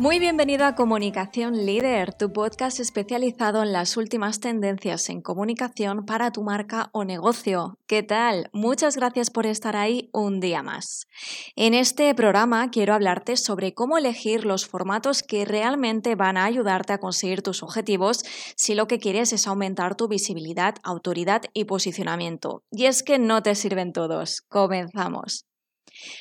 Muy bienvenido a Comunicación Líder, tu podcast especializado en las últimas tendencias en comunicación para tu marca o negocio. ¿Qué tal? Muchas gracias por estar ahí un día más. En este programa quiero hablarte sobre cómo elegir los formatos que realmente van a ayudarte a conseguir tus objetivos si lo que quieres es aumentar tu visibilidad, autoridad y posicionamiento. Y es que no te sirven todos. Comenzamos.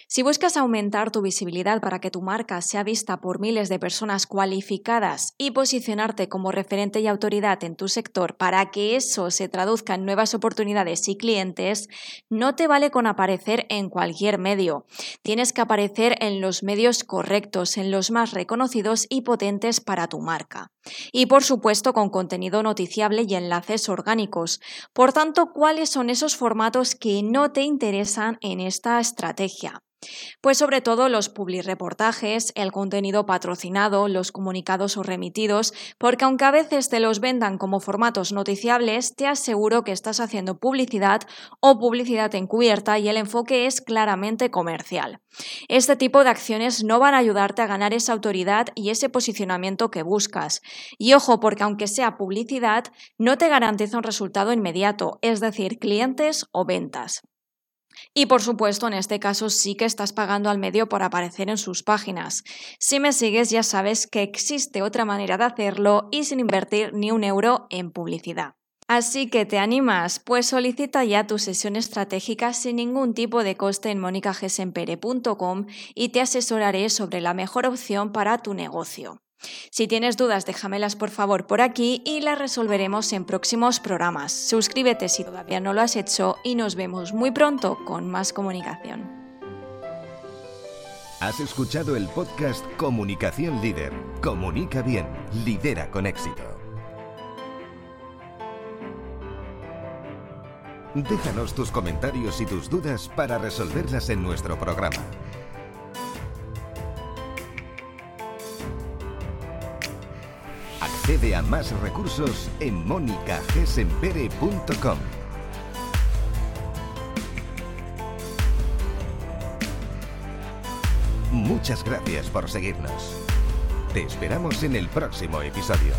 Si buscas aumentar tu visibilidad para que tu marca sea vista por miles de personas cualificadas y posicionarte como referente y autoridad en tu sector para que eso se traduzca en nuevas oportunidades y clientes, no te vale con aparecer en cualquier medio. Tienes que aparecer en los medios correctos, en los más reconocidos y potentes para tu marca. Y por supuesto con contenido noticiable y enlaces orgánicos. Por tanto, ¿cuáles son esos formatos que no te interesan en esta estrategia? Pues sobre todo los reportajes, el contenido patrocinado, los comunicados o remitidos, porque aunque a veces te los vendan como formatos noticiables, te aseguro que estás haciendo publicidad o publicidad encubierta y el enfoque es claramente comercial. Este tipo de acciones no van a ayudarte a ganar esa autoridad y ese posicionamiento que buscas. Y ojo, porque aunque sea publicidad, no te garantiza un resultado inmediato, es decir, clientes o ventas. Y por supuesto, en este caso sí que estás pagando al medio por aparecer en sus páginas. Si me sigues ya sabes que existe otra manera de hacerlo y sin invertir ni un euro en publicidad. Así que te animas, pues solicita ya tu sesión estratégica sin ningún tipo de coste en monicagesempere.com y te asesoraré sobre la mejor opción para tu negocio. Si tienes dudas, déjamelas por favor por aquí y las resolveremos en próximos programas. Suscríbete si todavía no lo has hecho y nos vemos muy pronto con más comunicación. Has escuchado el podcast Comunicación Líder. Comunica bien, lidera con éxito. Déjanos tus comentarios y tus dudas para resolverlas en nuestro programa. Accede a más recursos en monicagesempere.com. Muchas gracias por seguirnos. Te esperamos en el próximo episodio.